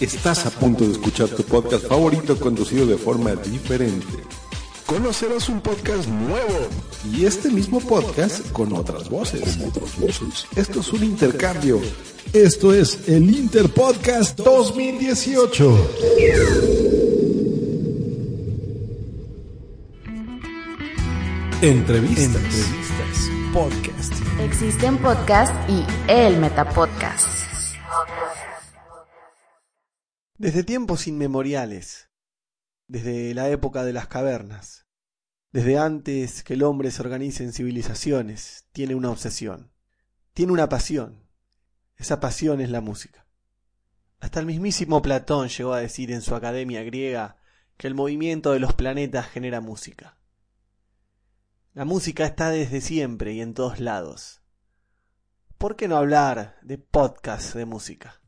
Estás a punto de escuchar tu podcast favorito conducido de forma diferente. Conocerás un podcast nuevo y este mismo podcast con otras voces. Esto es un intercambio. Esto es el Interpodcast 2018. Entrevistas. Podcast. Existen podcasts y el Metapodcast. Desde tiempos inmemoriales, desde la época de las cavernas, desde antes que el hombre se organice en civilizaciones, tiene una obsesión, tiene una pasión. Esa pasión es la música. Hasta el mismísimo Platón llegó a decir en su academia griega que el movimiento de los planetas genera música. La música está desde siempre y en todos lados. ¿Por qué no hablar de podcast de música?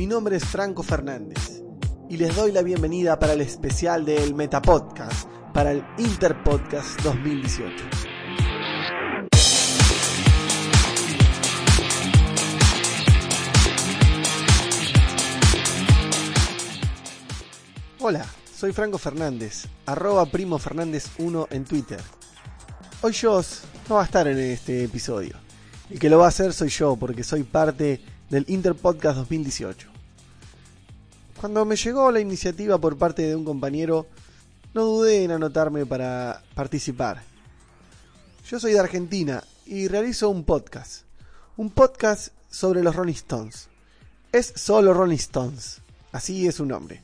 Mi nombre es Franco Fernández y les doy la bienvenida para el especial del Metapodcast para el Interpodcast 2018. Hola, soy Franco Fernández, arroba primo Fernández 1 en Twitter. Hoy Joss no va a estar en este episodio. El que lo va a hacer soy yo porque soy parte del Interpodcast 2018. Cuando me llegó la iniciativa por parte de un compañero, no dudé en anotarme para participar. Yo soy de Argentina y realizo un podcast. Un podcast sobre los Rolling Stones. Es solo Rolling Stones. Así es su nombre.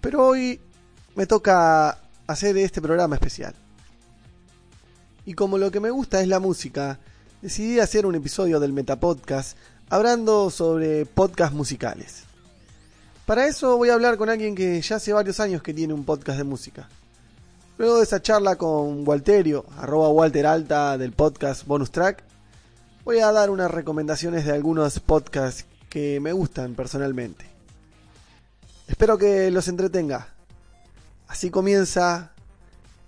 Pero hoy me toca hacer este programa especial. Y como lo que me gusta es la música, decidí hacer un episodio del Metapodcast hablando sobre podcasts musicales. Para eso voy a hablar con alguien que ya hace varios años que tiene un podcast de música. Luego de esa charla con Walterio, arroba Walter Alta del podcast Bonus Track, voy a dar unas recomendaciones de algunos podcasts que me gustan personalmente. Espero que los entretenga. Así comienza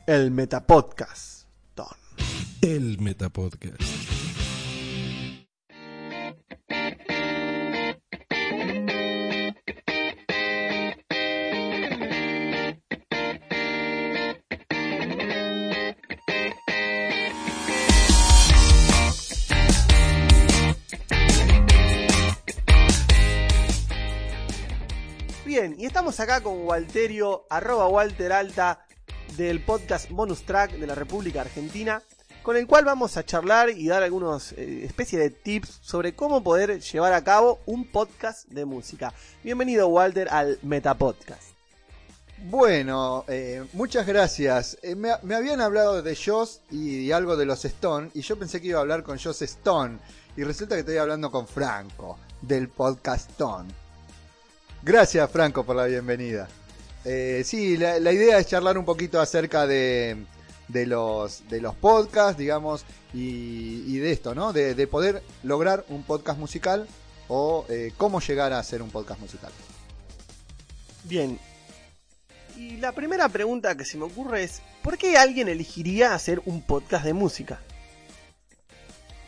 el Metapodcast. Ton. El Metapodcast. Estamos acá con Walterio, arroba Walter Alta, del podcast Bonus Track de la República Argentina, con el cual vamos a charlar y dar algunos eh, especie de tips sobre cómo poder llevar a cabo un podcast de música. Bienvenido Walter al Metapodcast. Bueno, eh, muchas gracias. Eh, me, habían hablado de Joss y algo de los Stone, y yo pensé que iba a hablar con Joss Stone, y resulta que estoy hablando con Franco, del podcast Stone. Gracias, Franco, por la bienvenida. Eh, sí, la, la idea es charlar un poquito acerca de, de los, de los podcasts, digamos, y, y de esto, ¿no? De, de poder lograr un podcast musical o eh, cómo llegar a hacer un podcast musical. Bien. Y la primera pregunta que se me ocurre es, ¿por qué alguien elegiría hacer un podcast de música?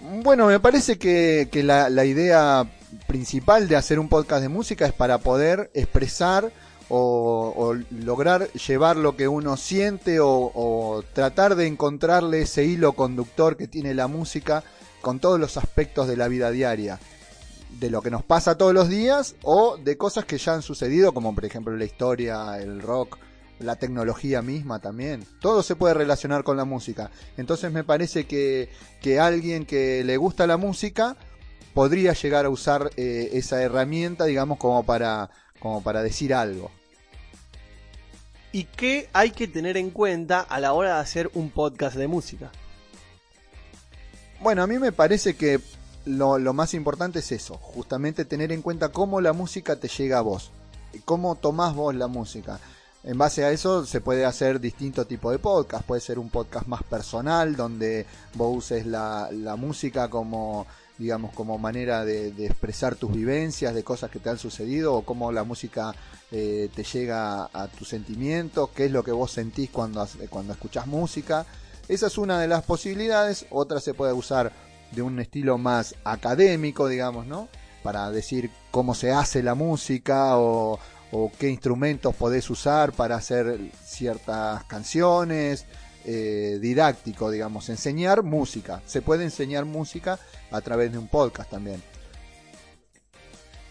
Bueno, me parece que, que la, la idea principal de hacer un podcast de música es para poder expresar o, o lograr llevar lo que uno siente o, o tratar de encontrarle ese hilo conductor que tiene la música con todos los aspectos de la vida diaria de lo que nos pasa todos los días o de cosas que ya han sucedido, como por ejemplo la historia, el rock, la tecnología misma también. Todo se puede relacionar con la música. Entonces me parece que, que alguien que le gusta la música podría llegar a usar eh, esa herramienta, digamos, como para, como para decir algo. ¿Y qué hay que tener en cuenta a la hora de hacer un podcast de música? Bueno, a mí me parece que lo, lo más importante es eso, justamente tener en cuenta cómo la música te llega a vos, cómo tomás vos la música. En base a eso se puede hacer distinto tipo de podcast. Puede ser un podcast más personal, donde vos uses la, la música como, digamos, como manera de, expresar tus vivencias, de cosas que te han sucedido, o cómo la música eh, te llega a, tus sentimientos, qué es lo que vos sentís cuando, cuando escuchás música. Esa es una de las posibilidades. Otra se puede usar de un estilo más académico, digamos, ¿no? Para decir cómo se hace la música o, o qué instrumentos podés usar para hacer ciertas canciones, eh, didáctico, digamos, enseñar música. Se puede enseñar música a través de un podcast también.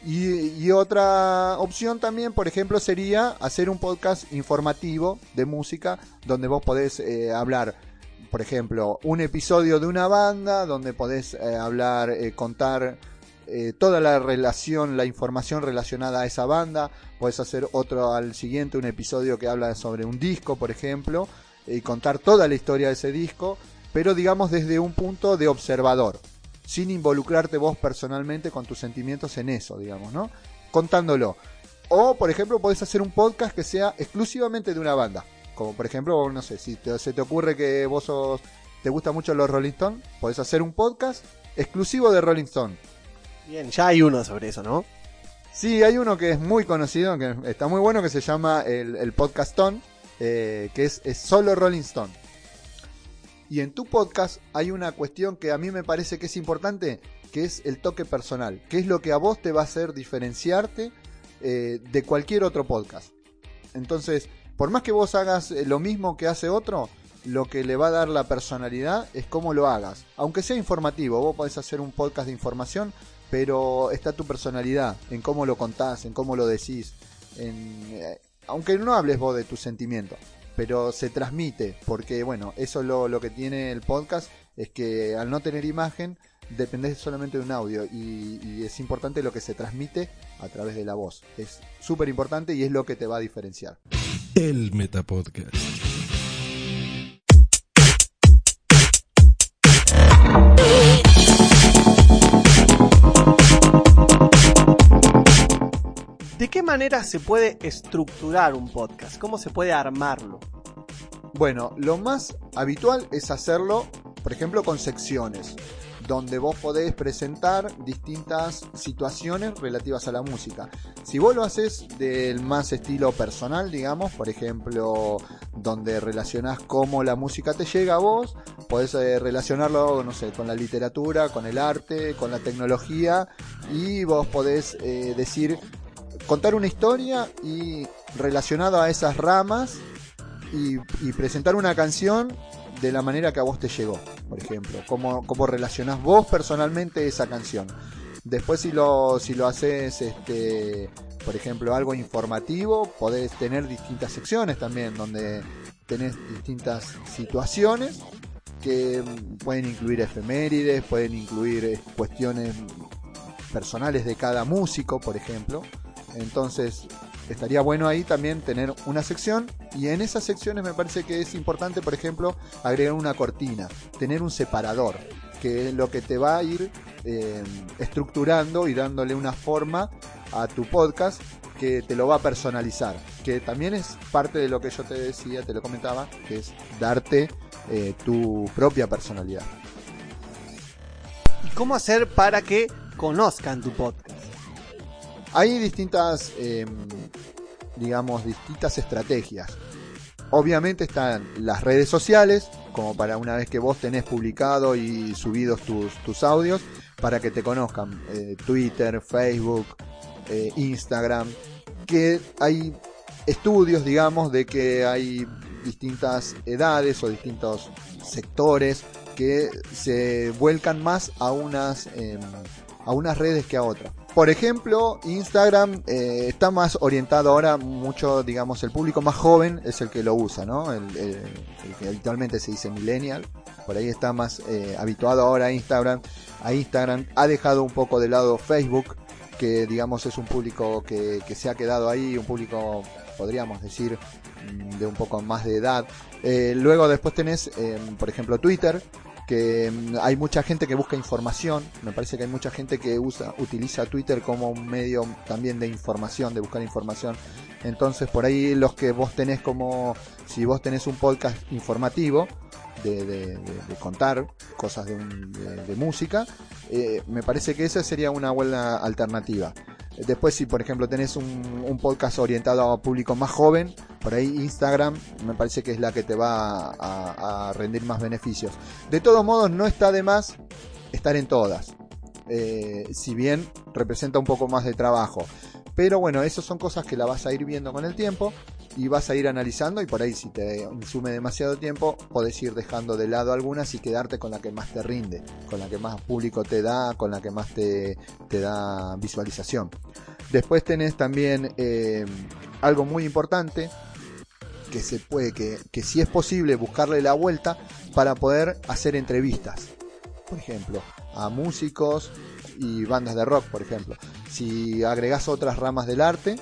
Y, otra opción también, por ejemplo, sería hacer un podcast informativo de música donde vos podés eh, hablar, por ejemplo, un episodio de una banda, donde podés eh, hablar, contar toda la relación, la información relacionada a esa banda. Puedes hacer otro al siguiente, un episodio que habla sobre un disco, por ejemplo, y contar toda la historia de ese disco, pero digamos desde un punto de observador, sin involucrarte vos personalmente con tus sentimientos en eso, digamos, ¿no? Contándolo. O, por ejemplo, podés hacer un podcast que sea exclusivamente de una banda. Como por ejemplo, no sé, si te, se te ocurre que vos sos, te gusta mucho los Rolling Stones, podés hacer un podcast exclusivo de Rolling Stone Bien, ya hay uno sobre eso, ¿no? Sí, hay uno que es muy conocido, que está muy bueno, que se llama el, el Podcastón, eh, que es, solo Rolling Stone. Y en tu podcast hay una cuestión que a mí me parece que es importante, que es el toque personal, que es lo que a vos te va a hacer diferenciarte eh, de cualquier otro podcast. Entonces, por más que vos hagas eh, lo mismo que hace otro, lo que le va a dar la personalidad es cómo lo hagas. Aunque sea informativo, vos podés hacer un podcast de información, pero está tu personalidad, en cómo lo contás, en cómo lo decís, en, aunque no hables vos de tus sentimientos, pero se transmite, porque bueno, eso es lo, lo, que tiene el podcast, es que al no tener imagen, dependés solamente de un audio y, y es importante lo que se transmite a través de la voz. Es súper importante y es lo que te va a diferenciar. El Metapodcast. Qué manera se puede estructurar un podcast? ¿Cómo se puede armarlo? Bueno, lo más habitual es hacerlo, por ejemplo, con secciones, donde vos podés presentar distintas situaciones relativas a la música. Si vos lo haces del más estilo personal, digamos, por ejemplo, donde relacionás cómo la música te llega a vos, podés eh, relacionarlo, no sé, con la literatura, con el arte, con la tecnología, y vos podés eh, decir contar una historia y relacionado a esas ramas y, y, presentar una canción de la manera que a vos te llegó, por ejemplo, cómo, cómo relacionás vos personalmente esa canción. Después si lo, si lo haces, este, por ejemplo, algo informativo, podés tener distintas secciones también, donde tenés distintas situaciones que pueden incluir efemérides, pueden incluir eh, cuestiones personales de cada músico, por ejemplo. Entonces, estaría bueno ahí también tener una sección y en esas secciones me parece que es importante, por ejemplo, agregar una cortina, tener un separador, que es lo que te va a ir eh, estructurando y dándole una forma a tu podcast que te lo va a personalizar, que también es parte de lo que yo te decía, te lo comentaba, que es darte eh, tu propia personalidad. ¿Y cómo hacer para que conozcan tu podcast? Hay distintas, eh, digamos, distintas estrategias. Obviamente están las redes sociales, como para una vez que vos tenés publicado y subidos tus, tus audios, para que te conozcan. Eh, Twitter, Facebook, eh, Instagram, que hay estudios, digamos, de que hay distintas edades o distintos sectores que se vuelcan más a unas, em, a unas redes que a otras. Por ejemplo, Instagram eh, está más orientado ahora mucho, digamos, el público más joven es el que lo usa, ¿no? El, que habitualmente se dice millennial. Por ahí está más eh, habituado ahora a Instagram. A Instagram ha dejado un poco de lado Facebook, que digamos es un público que, que se ha quedado ahí, un público, podríamos decir, mm, de un poco más de edad. Eh, luego después tenés, eh, por ejemplo, Twitter, mm, hay mucha gente que busca información. Me parece que hay mucha gente que usa, utiliza Twitter como un medio también de información, de buscar información. Entonces, por ahí los que vos tenés como, si vos tenés un podcast informativo, de, de- contar cosas de, un- música, eh, me parece que esa sería una buena alternativa. Después, si por ejemplo tenés un, podcast orientado a público más joven, por ahí Instagram me parece que es la que te va a, a rendir más beneficios. De todos modos, no está de más estar en todas. Eh, si bien representa un poco más de trabajo. Pero bueno, esas son cosas que la vas a ir viendo con el tiempo y vas a ir analizando y por ahí si te insume demasiado tiempo, podés ir dejando de lado algunas y quedarte con la que más te rinde, con la que más público te da, con la que más te, te da visualización. Después tenés también eh, algo muy importante que se puede, que, que si es posible buscarle la vuelta para poder hacer entrevistas, por ejemplo, a músicos y bandas de rock, por ejemplo. Si agregás otras ramas del arte,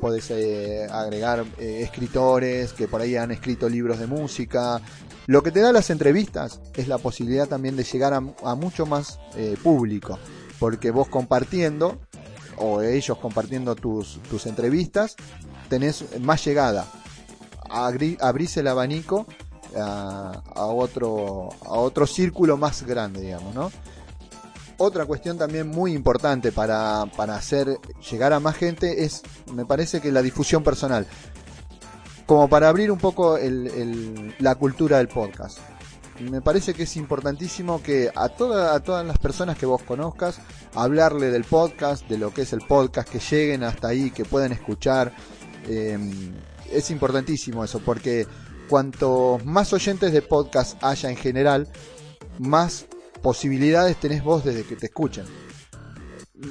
podés eh, agregar eh, escritores que por ahí han escrito libros de música. Lo que te da las entrevistas es la posibilidad también de llegar a, mucho más eh, público, porque vos compartiendo, o ellos compartiendo tus, tus entrevistas, tenés más llegada. Agri- abrís el abanico a otro, a otro círculo más grande, digamos, ¿no? Otra cuestión también muy importante para, para hacer llegar a más gente es, me parece que la difusión personal. Como para abrir un poco el- la cultura del podcast. Me parece que es importantísimo que a, toda- a todas las personas que vos conozcas, hablarle del podcast, de lo que es el podcast, que lleguen hasta ahí, que puedan escuchar. Eh, es importantísimo eso, porque cuanto más oyentes de podcast haya en general, más posibilidades tenés vos desde que te escuchen.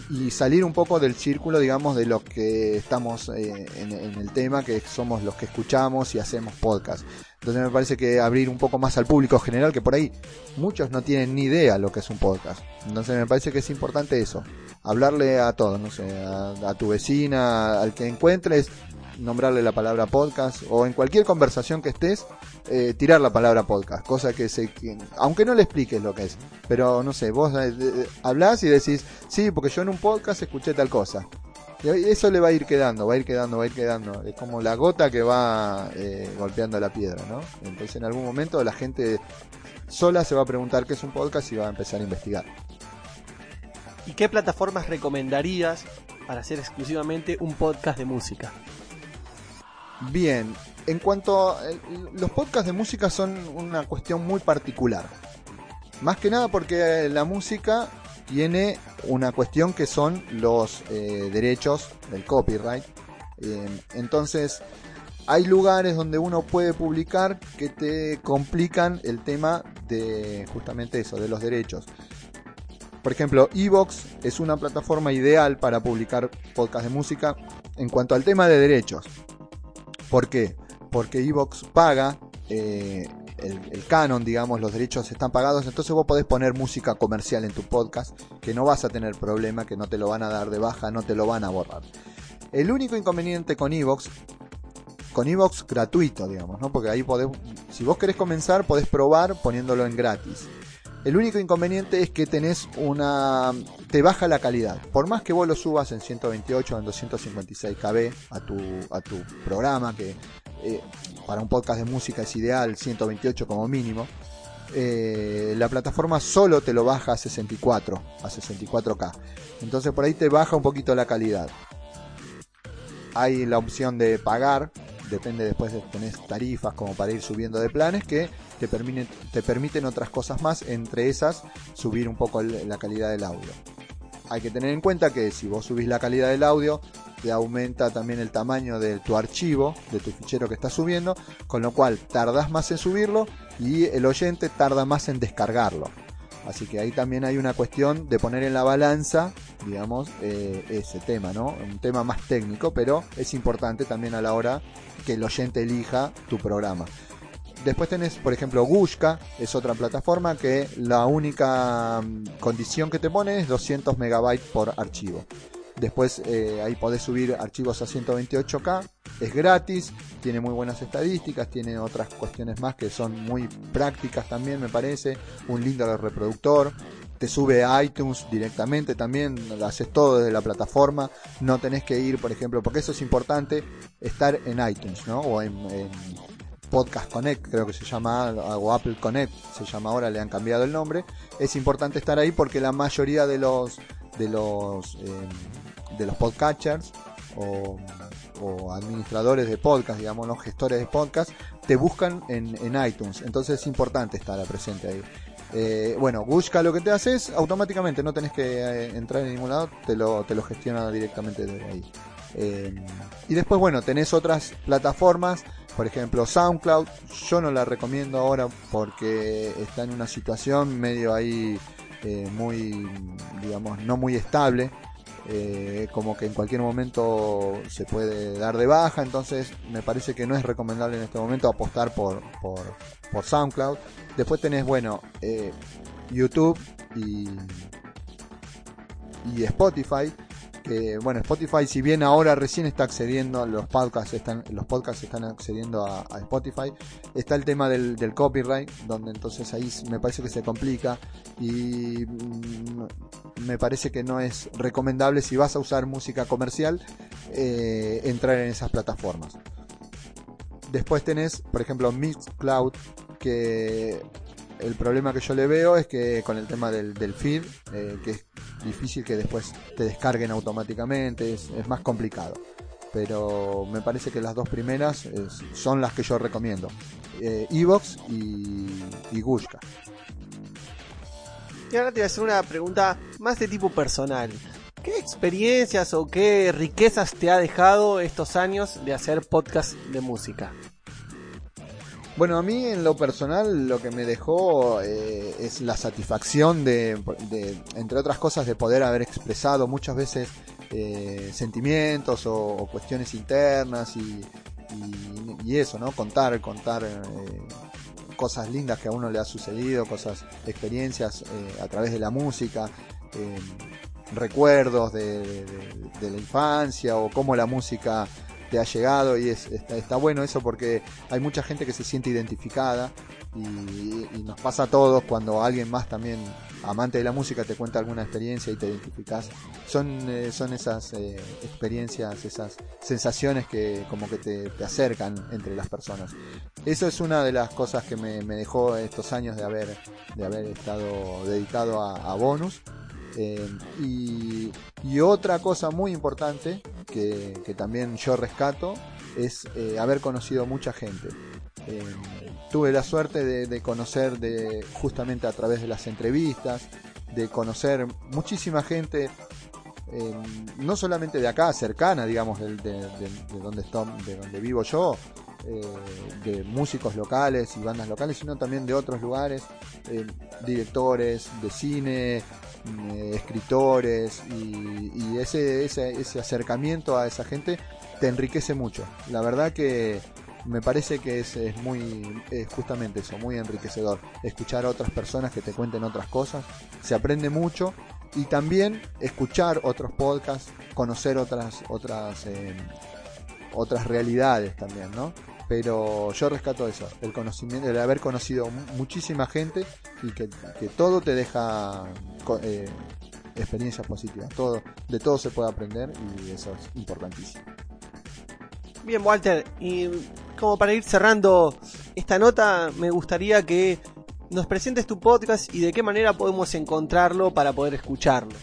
Y salir un poco del círculo, digamos, de los que estamos eh, en, el tema, que somos los que escuchamos y hacemos podcast. Entonces me parece que abrir un poco más al público general, que por ahí muchos no tienen ni idea lo que es un podcast. Entonces me parece que es importante eso. Hablarle a todos, no sé, a tu vecina, al que encuentres, nombrarle la palabra podcast o en cualquier conversación que estés, eh, tirar la palabra podcast, cosa que se, que- aunque no le expliques lo que es, pero no sé, vos eh, hablás y decís, sí, porque yo en un podcast escuché tal cosa. Y eso le va a ir quedando, va a ir quedando, va a ir quedando. Es como la gota que va eh, golpeando la piedra, ¿no? Entonces en algún momento la gente sola se va a preguntar qué es un podcast y va a empezar a investigar. ¿Y qué plataformas recomendarías para hacer exclusivamente un podcast de música? Bien, en cuanto a los podcasts de música son una cuestión muy particular. Más que nada porque la música tiene una cuestión que son los eh, derechos del copyright. Entonces, hay lugares donde uno puede publicar que te complican el tema de justamente eso, de los derechos. Por ejemplo, Evox es una plataforma ideal para publicar podcasts de música en cuanto al tema de derechos. ¿Por qué? Porque Evox paga eh, el, canon, digamos, los derechos están pagados, entonces vos podés poner música comercial en tu podcast, que no vas a tener problema, que no te lo van a dar de baja, no te lo van a borrar. El único inconveniente con Evox, con Evox gratuito, digamos, ¿no? Porque ahí podés, si vos querés comenzar, podés probar poniéndolo en gratis. El único inconveniente es que tenés una. te baja la calidad. Por más que vos lo subas en 128 o en 256 KB a tu, a tu programa, que eh, para un podcast de música es ideal, 128 como mínimo. eh, la plataforma solo te lo baja a 64, a 64K. Entonces por ahí te baja un poquito la calidad. Hay la opción de pagar, depende después de tenés tarifas como para ir subiendo de planes que te permiten, te permiten otras cosas más, entre esas subir un poco la calidad del audio. Hay que tener en cuenta que si vos subís la calidad del audio, te aumenta también el tamaño de tu archivo, de tu fichero que estás subiendo, con lo cual tardas más en subirlo y el oyente tarda más en descargarlo. Así que ahí también hay una cuestión de poner en la balanza, digamos, eh, ese tema, ¿no? Un tema más técnico, pero es importante también a la hora que el oyente elija tu programa. Después tenés, por ejemplo, Gushka, es otra plataforma que la única mm, condición que te pone es 200 megabytes por archivo. Después eh, ahí podés subir archivos a 128K, es gratis, tiene muy buenas estadísticas, tiene otras cuestiones más que son muy prácticas también, me parece. Un lindo reproductor, te sube a iTunes directamente también, lo haces todo desde la plataforma, no tenés que ir, por ejemplo, porque eso es importante, estar en iTunes, ¿no? O en, en Podcast Connect, creo que se llama, o Apple Connect, se llama ahora, le han cambiado el nombre. Es importante estar ahí porque la mayoría de los de los eh, de los podcatchers o, administradores de podcast, digamos, los gestores de podcast, te buscan en, iTunes. Entonces es importante estar presente ahí. Eh, bueno, Gushka lo que te hace es automáticamente, no tenés que eh, entrar en ningún lado, te lo, te lo gestiona directamente desde ahí. Y después, bueno, tenés otras plataformas, por ejemplo SoundCloud. Yo no la recomiendo ahora porque está en una situación medio ahí eh, muy, digamos, no muy estable. Eh, como que en cualquier momento se puede dar de baja, entonces me parece que no es recomendable en este momento apostar por, por, por SoundCloud. Después tenés, bueno, eh, YouTube y, y Spotify. Que, bueno, Spotify, si bien ahora recién está accediendo, los podcasts están, los podcasts están accediendo a, Spotify, está el tema del, del, copyright, donde entonces ahí me parece que se complica y mm, me parece que no es recomendable si vas a usar música comercial eh, entrar en esas plataformas. Después tenés, por ejemplo, Mixcloud, que el problema que yo le veo es que con el tema del, del feed, eh, que es difícil que después te descarguen automáticamente, es, más complicado. Pero me parece que las dos primeras son las que yo recomiendo. Eh, Evox y, y Gushka. Y ahora te voy a hacer una pregunta más de tipo personal. ¿Qué experiencias o qué riquezas te ha dejado estos años de hacer podcast de música? Bueno, a mí en lo personal lo que me dejó eh, es la satisfacción de, de, entre otras cosas, de poder haber expresado muchas veces eh, sentimientos o, cuestiones internas y, eso, ¿no? Contar, contar eh, cosas lindas que a uno le ha sucedido, cosas, experiencias eh, a través de la música, recuerdos de, de, de la infancia o cómo la música te ha llegado y es, está, bueno eso porque hay mucha gente que se siente identificada y, nos pasa a todos cuando alguien más también amante de la música te cuenta alguna experiencia y te identificas son eh, son esas eh, experiencias esas sensaciones que como que te, te, acercan entre las personas. Eso es una de las cosas que me, me dejó estos años de haber de haber estado dedicado a bonus eh, y, otra cosa muy importante que, también yo rescato es eh, haber conocido mucha gente. Eh, tuve la suerte de, conocer de, justamente a través de las entrevistas, de conocer muchísima gente, no solamente de acá, cercana, digamos, de, de donde, estoy, de donde vivo yo, eh, de músicos locales y bandas locales, sino también de otros lugares, eh, directores de cine, eh, escritores y, ese, ese, ese, acercamiento a esa gente te enriquece mucho. La verdad que me parece que es, es muy, justamente eso, muy enriquecedor. Escuchar a otras personas que te cuenten otras cosas, se aprende mucho y también escuchar otros podcasts, conocer otras, otras, otras realidades también, ¿no? Pero yo rescato eso, el conocimiento, el haber conocido muchísima gente y que, todo te deja eh, experiencias positivas, todo, de todo se puede aprender y eso es importantísimo. Bien, Walter, y como para ir cerrando esta nota, me gustaría que nos presentes tu podcast y de qué manera podemos encontrarlo para poder escucharlo.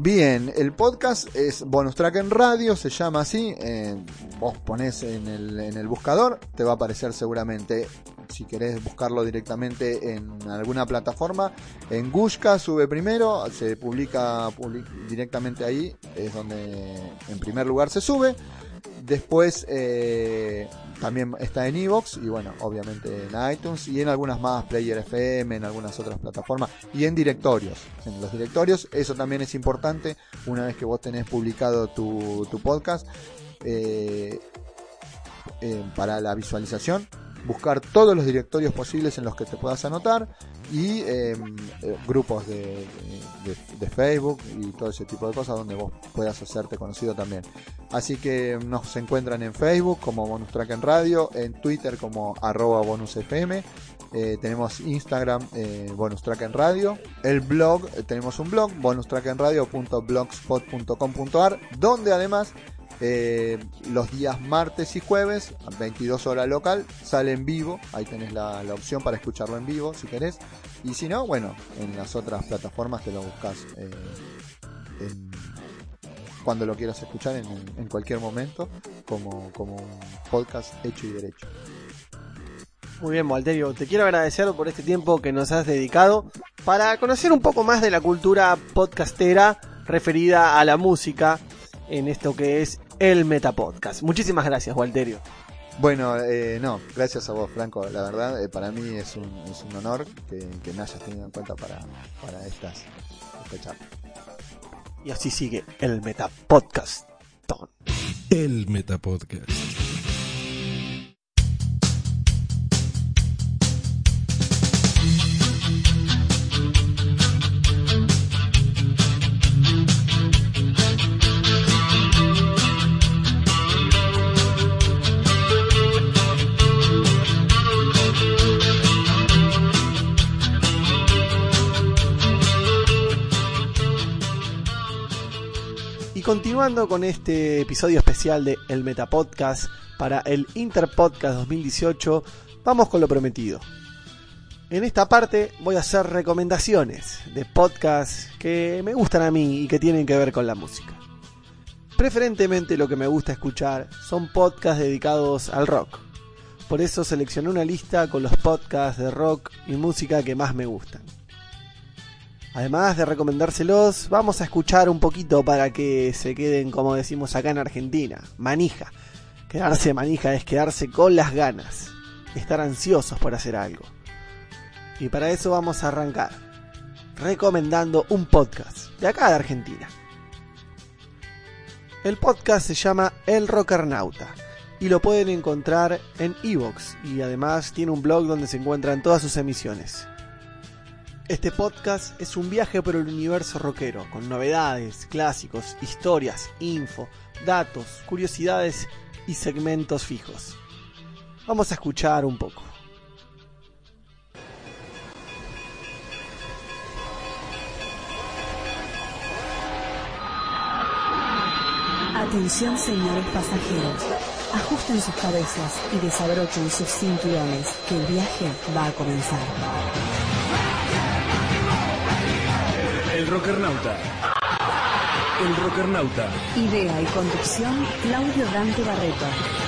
Bien, el podcast es Bonus Track en Radio, se llama así. Eh, vos ponés en el, en el buscador, te va a aparecer seguramente si querés buscarlo directamente en alguna plataforma, en Gushka sube primero, se publica public- directamente ahí, es donde en primer lugar se sube. Después eh, también está en Evox y bueno, obviamente en iTunes y en algunas más, Player FM, en algunas otras plataformas y en directorios. En los directorios, eso también es importante. Una vez que vos tenés publicado tu, podcast, eh, eh, para la visualización, buscar todos los directorios posibles en los que te puedas anotar y eh, eh, grupos de, Facebook y todo ese tipo de cosas donde vos puedas hacerte conocido también. Así que nos encuentran en Facebook como Bonus Track en Radio, en Twitter como arroba bonusfm, eh, tenemos Instagram eh, Bonus Track en Radio, el blog, tenemos un blog bonustrackenradio.blogspot.com.ar donde además eh, los días martes y jueves, a 22 horas local, sale en vivo. Ahí tenés la, la opción para escucharlo en vivo si querés. Y si no, bueno, en las otras plataformas te lo buscas eh, cuando lo quieras escuchar en, en cualquier momento, como, como un podcast hecho y derecho. Muy bien, Walterio, te quiero agradecer por este tiempo que nos has dedicado para conocer un poco más de la cultura podcastera referida a la música en esto que es el Metapodcast. Muchísimas gracias, Walterio. Bueno, eh, no, gracias a vos, Franco. La verdad, eh, para mí es un, es un honor que, que me hayas tenido en cuenta para, para estas, esta charla. Y así sigue el Metapodcast. El Metapodcast. Continuando con este episodio especial de El Metapodcast para el Interpodcast 2018, vamos con lo prometido. En esta parte voy a hacer recomendaciones de podcasts que me gustan a mí y que tienen que ver con la música. Preferentemente lo que me gusta escuchar son podcasts dedicados al rock. Por eso seleccioné una lista con los podcasts de rock y música que más me gustan. Además de recomendárselos, vamos a escuchar un poquito para que se queden, como decimos acá en Argentina, manija. Quedarse manija es quedarse con las ganas, estar ansiosos por hacer algo. Y para eso vamos a arrancar, recomendando un podcast de acá de Argentina. El podcast se llama El Rockernauta y lo pueden encontrar en Evox y además tiene un blog donde se encuentran todas sus emisiones. Este podcast es un viaje por el universo rockero, con novedades, clásicos, historias, info, datos, curiosidades y segmentos fijos. Vamos a escuchar un poco. Atención señores pasajeros, ajusten sus cabezas y desabrochen sus cinturones, que el viaje va a comenzar. Rockernauta. El Rockernauta. Idea y conducción, Claudio Dante Barreto.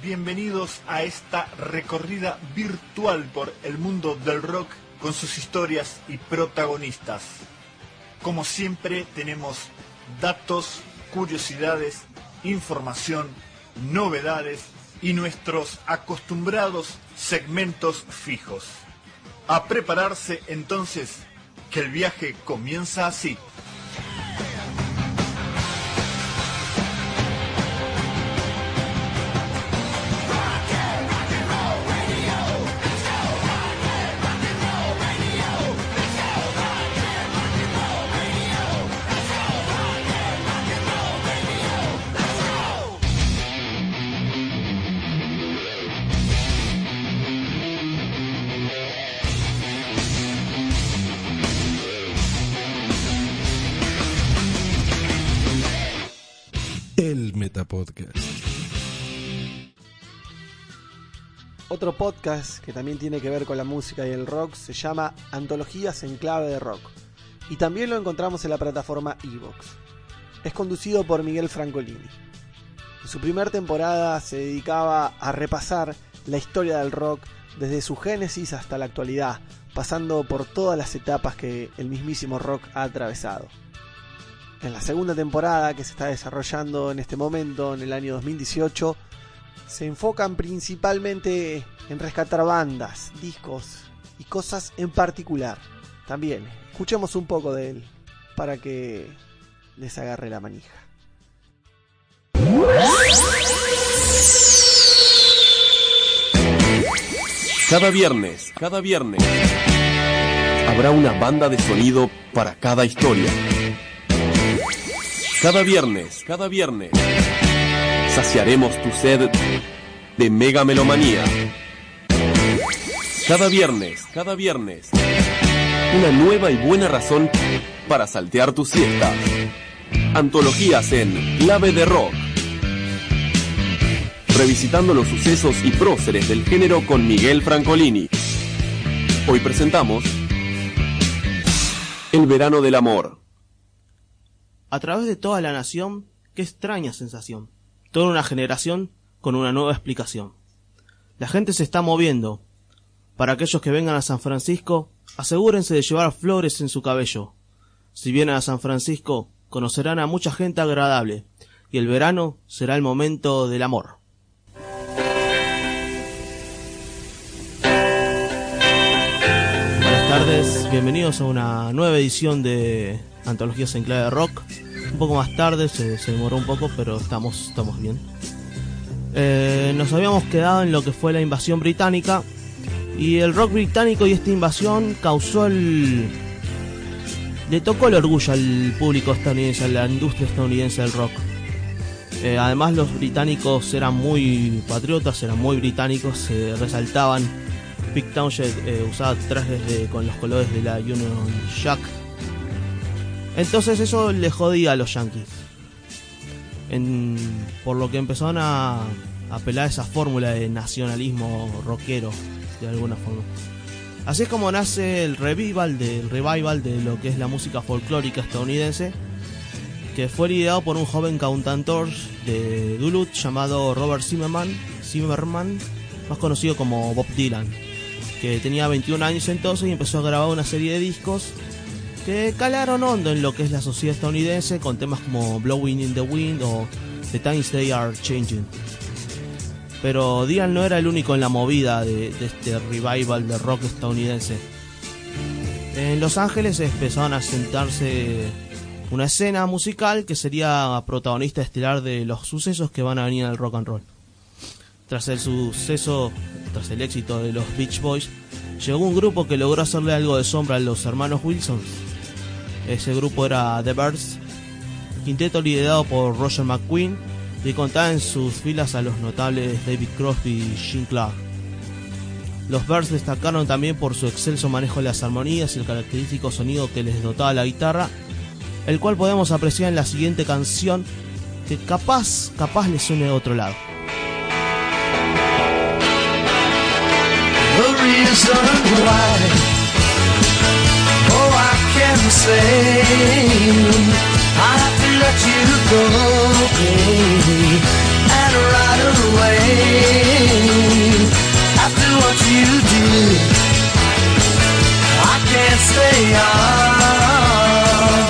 Bienvenidos a esta recorrida virtual por el mundo del rock con sus historias y protagonistas. Como siempre tenemos datos, curiosidades, información, novedades y nuestros acostumbrados segmentos fijos. A prepararse entonces, que el viaje comienza así. Otro podcast que también tiene que ver con la música y el rock se llama Antologías en clave de rock. Y también lo encontramos en la plataforma Evox. Es conducido por Miguel Francolini. En su primera temporada se dedicaba a repasar la historia del rock desde su génesis hasta la actualidad, pasando por todas las etapas que el mismísimo rock ha atravesado. En la segunda temporada que se está desarrollando en este momento, en el año 2018, se enfocan principalmente en rescatar bandas, discos y cosas en particular. También, escuchemos un poco de él para que les agarre la manija. Cada viernes, cada viernes, habrá una banda de sonido para cada historia. Cada viernes, cada viernes, saciaremos tu sed de mega melomanía. Cada viernes, cada viernes, una nueva y buena razón para saltear tus siestas. Antologías en clave de rock. Revisitando los sucesos y próceres del género con Miguel Francolini. Hoy presentamos El verano del amor. A través de toda la nación, qué extraña sensación. Toda una generación con una nueva explicación. La gente se está moviendo. Para aquellos que vengan a San Francisco, asegúrense de llevar flores en su cabello. Si vienen a San Francisco, conocerán a mucha gente agradable, y el verano será el momento del amor. Buenas tardes, bienvenidos a una nueva edición de Antologías en clave de rock. Un poco más tarde, se, demoró un poco, pero estamos, estamos bien. Eh, nos habíamos quedado en lo que fue la invasión británica. Y el rock británico y esta invasión causó el. Le tocó el orgullo al público estadounidense, a la industria estadounidense del rock. Eh, además, los británicos eran muy patriotas, eran muy británicos, se resaltaban. Pete Townshend eh, usaba trajes con los colores de la Union Jack. Entonces eso le jodía a los yankees. Por lo que empezaron a apelar a esa fórmula de nacionalismo rockero, de alguna forma. Así es como nace el revival, del revival de lo que es la música folclórica estadounidense, que fue liderado por un joven cantautor de Duluth llamado Robert Zimmerman, Zimmerman, más conocido como Bob Dylan, que tenía 21 años entonces y empezó a grabar una serie de discos que calaron hondo en lo que es la sociedad estadounidense con temas como Blowing in the Wind o The Times They Are Changing. Pero Dylan no era el único en la movida de, este revival de rock estadounidense. En Los Ángeles empezaron a sentarse una escena musical que sería protagonista estelar de los sucesos que van a venir al rock and roll. Tras el suceso, tras el éxito de los Beach Boys, llegó un grupo que logró hacerle algo de sombra a los hermanos Wilson. Ese grupo era The Birds, quinteto liderado por Roger McQueen y contaba en sus filas a los notables David Crosby y Gene Clark. Los Birds destacaron también por su excelso manejo de las armonías y el característico sonido que les dotaba la guitarra, el cual podemos apreciar en la siguiente canción que capaz, capaz les suene de otro lado. Can say I have to let you go, and right away. After what you did, I can't stay on,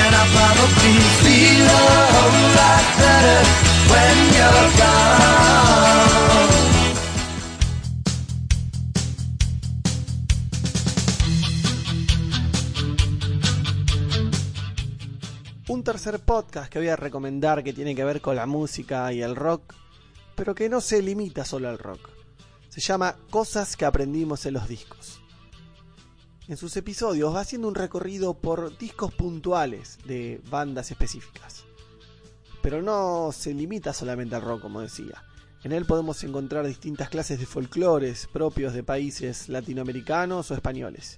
and I probably feel a whole lot better when you're gone. Un tercer podcast que voy a recomendar que tiene que ver con la música y el rock, pero que no se limita solo al rock. Se llama Cosas que aprendimos en los discos. En sus episodios va haciendo un recorrido por discos puntuales de bandas específicas. Pero no se limita solamente al rock, como decía. En él podemos encontrar distintas clases de folclores propios de países latinoamericanos o españoles.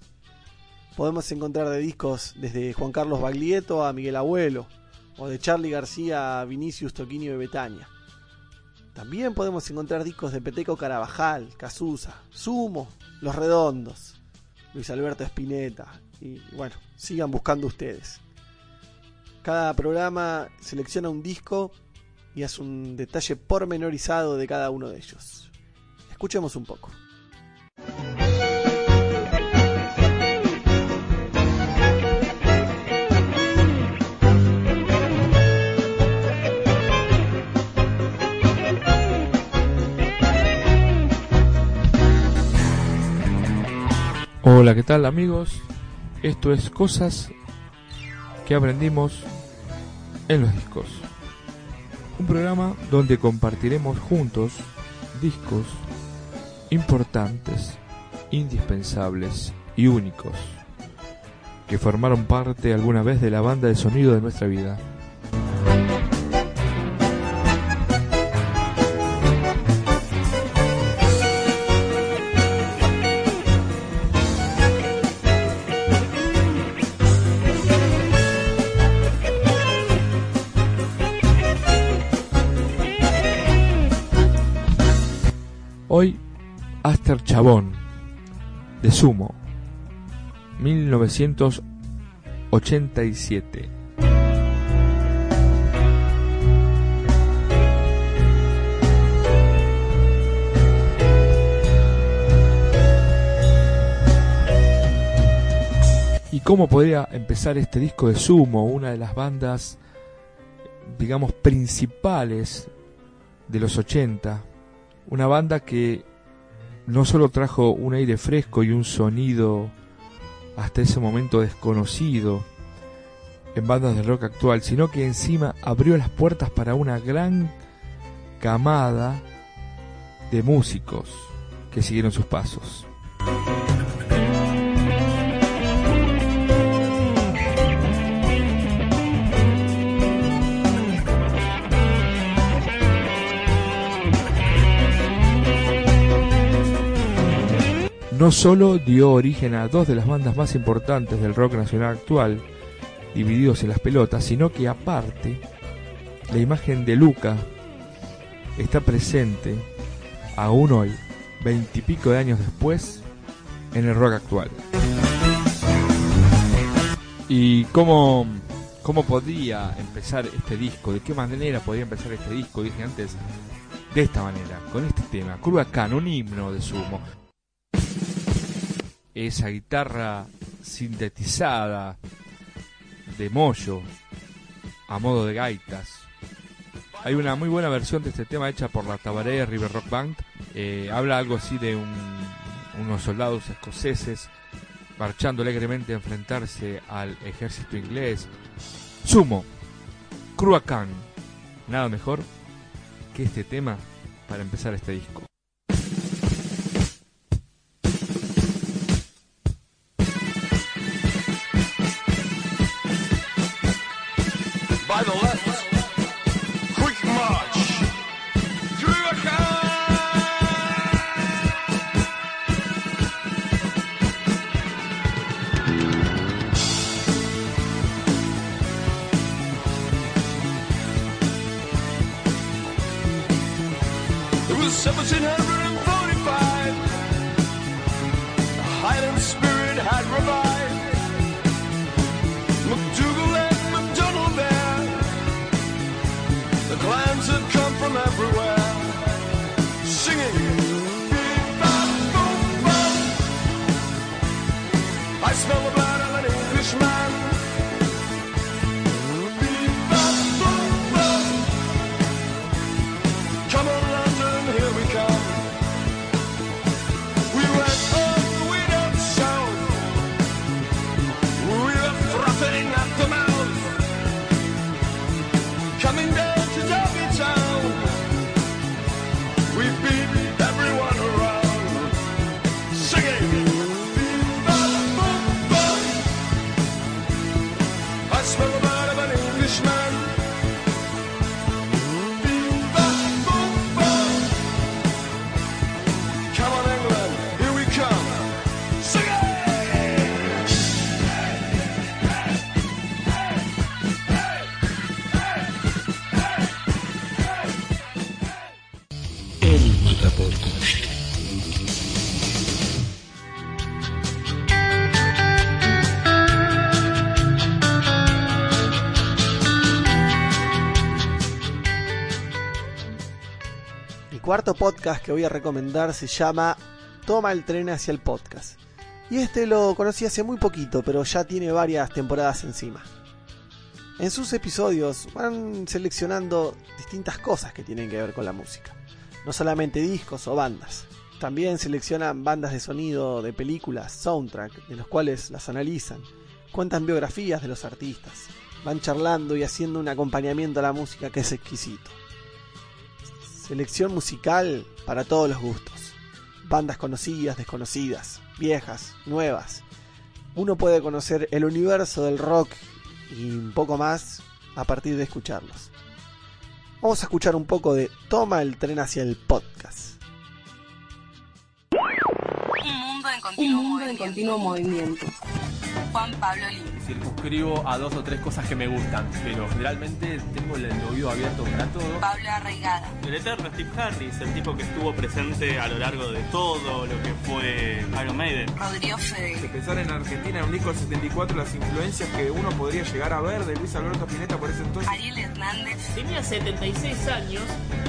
Podemos encontrar de discos desde Juan Carlos Baglietto a Miguel Abuelo, o de Charlie García a Vinicius Toquinho de Betania. También podemos encontrar discos de Peteco Carabajal, Casusa, Sumo, Los Redondos, Luis Alberto Spinetta, y bueno, sigan buscando ustedes. Cada programa selecciona un disco y hace un detalle pormenorizado de cada uno de ellos. Escuchemos un poco. Hola, ¿qué tal amigos? Esto es Cosas que aprendimos en los discos. Un programa donde compartiremos juntos discos importantes, indispensables y únicos que formaron parte alguna vez de la banda de sonido de nuestra vida. Chabón, de Sumo, 1987. ¿Y cómo podría empezar este disco de Sumo, una de las bandas, digamos, principales de los 80? Una banda que no solo trajo un aire fresco y un sonido hasta ese momento desconocido en bandas de rock actual, sino que encima abrió las puertas para una gran camada de músicos que siguieron sus pasos. No solo dio origen a dos de las bandas más importantes del rock nacional actual, divididos en las pelotas, sino que aparte, la imagen de Luca está presente aún hoy, veintipico de años después, en el rock actual. ¿Y cómo, cómo podría empezar este disco? ¿De qué manera podría empezar este disco? Dije antes, de esta manera, con este tema, Curvacán, un himno de sumo esa guitarra sintetizada de Moyo a modo de gaitas. Hay una muy buena versión de este tema hecha por la Tabaré River Rock Band. Eh, habla algo así de un, unos soldados escoceses marchando alegremente a enfrentarse al ejército inglés. Sumo, Cruacan. Nada mejor que este tema para empezar este disco. in her cuarto podcast que voy a recomendar se llama Toma el tren hacia el podcast. Y este lo conocí hace muy poquito, pero ya tiene varias temporadas encima. En sus episodios van seleccionando distintas cosas que tienen que ver con la música. No solamente discos o bandas. También seleccionan bandas de sonido, de películas, soundtrack, de los cuales las analizan. Cuentan biografías de los artistas. Van charlando y haciendo un acompañamiento a la música que es exquisito. Selección musical para todos los gustos. Bandas conocidas, desconocidas, viejas, nuevas. Uno puede conocer el universo del rock y un poco más a partir de escucharlos. Vamos a escuchar un poco de Toma el tren hacia el podcast. Un mundo en continuo, Un mundo en continuo movimiento. Juan Pablo Lin. circunscribo a dos o tres cosas que me gustan, pero generalmente tengo el oído abierto para todo. Pablo Arraigada. El eterno Steve Harris, el tipo que estuvo presente a lo largo de todo lo que fue Iron Maiden. Rodrigo Fede. Pensar en Argentina en un disco del 74, las influencias que uno podría llegar a ver de Luis Alberto Spinetta por ese entonces. Ariel Hernández. Tenía 76 años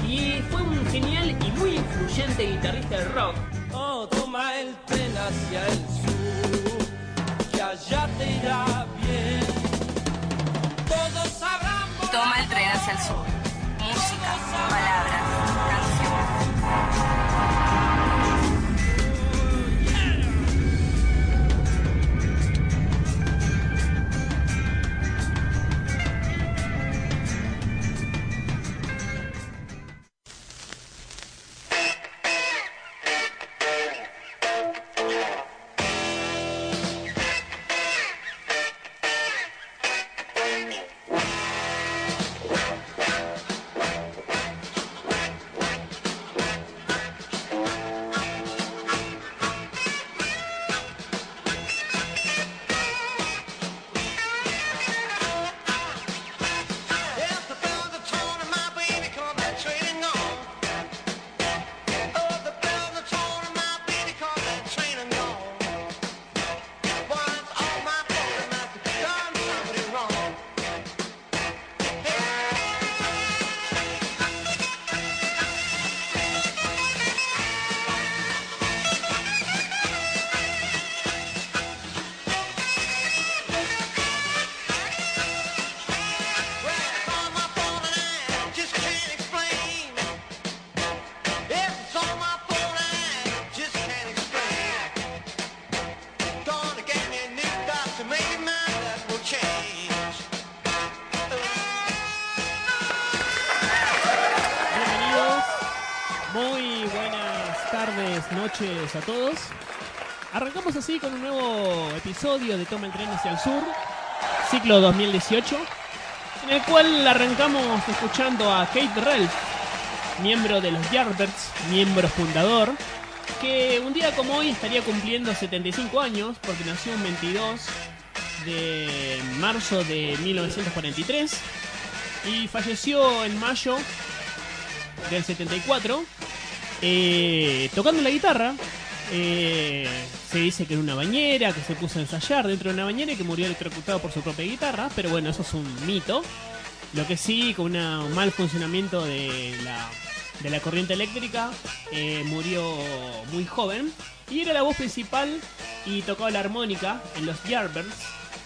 y fue un genial y muy influyente guitarrista de rock. Oh, toma el tren hacia el sur, allá te irá bien. Todos sabrán Toma el tren hacia el sur. Música, palabras, canciones. A todos. Arrancamos así con un nuevo episodio de Toma el Tren hacia el Sur, ciclo 2018. en el cual arrancamos escuchando a Kate Ralph, miembro de los Yardbirds, miembro fundador, que un día como hoy estaría cumpliendo 75 años porque nació un 22 de marzo de 1943 y falleció en mayo del 74 eh, tocando la guitarra. Eh, se dice que en una bañera, que se puso a ensayar dentro de una bañera y que murió electrocutado por su propia guitarra, pero bueno, eso es un mito. Lo que sí, con un mal funcionamiento de la, de la corriente eléctrica, eh, murió muy joven y era la voz principal y tocaba la armónica en los Yardbirds.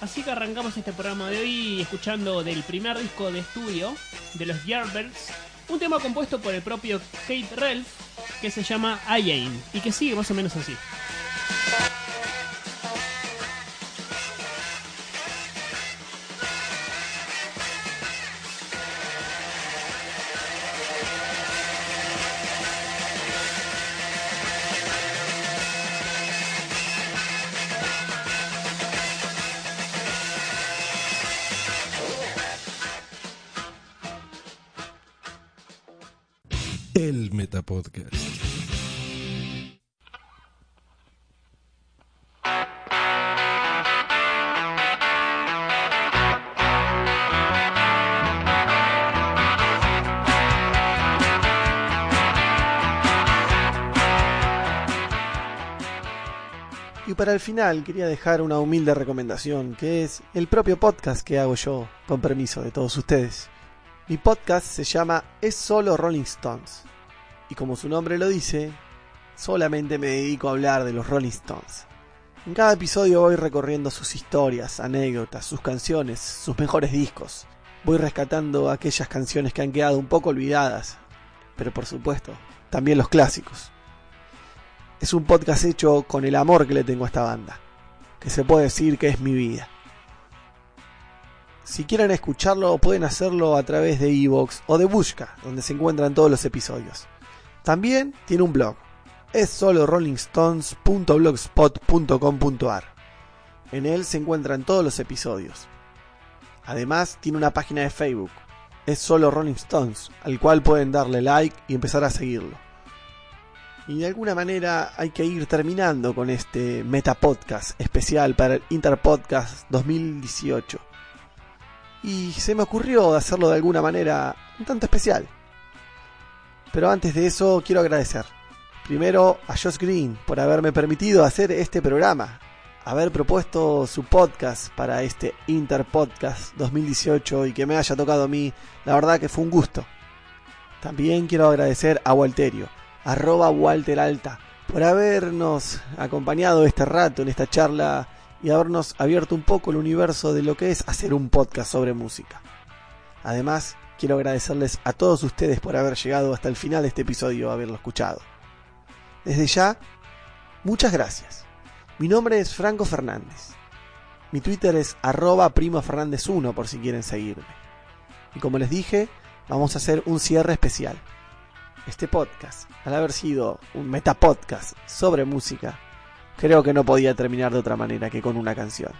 Así que arrancamos este programa de hoy escuchando del primer disco de estudio de los Yardbirds, un tema compuesto por el propio Kate Ralph que se llama Aim y que sigue más o menos así. El Metapodcast. Y para el final quería dejar una humilde recomendación, que es el propio podcast que hago yo, con permiso de todos ustedes. Mi podcast se llama Es solo Rolling Stones. Y como su nombre lo dice, solamente me dedico a hablar de los Rolling Stones. En cada episodio voy recorriendo sus historias, anécdotas, sus canciones, sus mejores discos. Voy rescatando aquellas canciones que han quedado un poco olvidadas, pero por supuesto, también los clásicos. Es un podcast hecho con el amor que le tengo a esta banda, que se puede decir que es mi vida. Si quieren escucharlo, pueden hacerlo a través de Evox o de Bushka, donde se encuentran todos los episodios. También tiene un blog, es solo rollingstones.blogspot.com.ar. En él se encuentran todos los episodios. Además, tiene una página de Facebook, es solo Rolling Stones, al cual pueden darle like y empezar a seguirlo. Y de alguna manera hay que ir terminando con este Metapodcast especial para el Interpodcast 2018. Y se me ocurrió hacerlo de alguna manera un tanto especial. Pero antes de eso quiero agradecer. Primero a Josh Green por haberme permitido hacer este programa, haber propuesto su podcast para este Interpodcast 2018 y que me haya tocado a mí, la verdad que fue un gusto. También quiero agradecer a Walterio, arroba Walter Alta, por habernos acompañado este rato en esta charla y habernos abierto un poco el universo de lo que es hacer un podcast sobre música. Además, quiero agradecerles a todos ustedes por haber llegado hasta el final de este episodio, haberlo escuchado. Desde ya, muchas gracias. Mi nombre es Franco Fernández. Mi Twitter es arroba primofernández1 por si quieren seguirme. Y como les dije, vamos a hacer un cierre especial. Este podcast, al haber sido un metapodcast sobre música, creo que no podía terminar de otra manera que con una canción.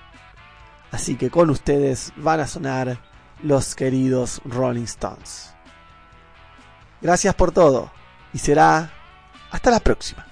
Así que con ustedes van a sonar los queridos Rolling Stones. Gracias por todo y será hasta la próxima.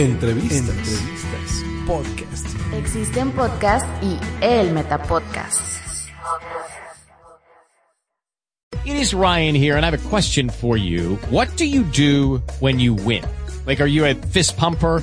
Entrevistas. Podcast. Existen podcast y el Metapodcast. It is Ryan here, and I have a question for you. What do you do when you win? Like, are you a fist pumper?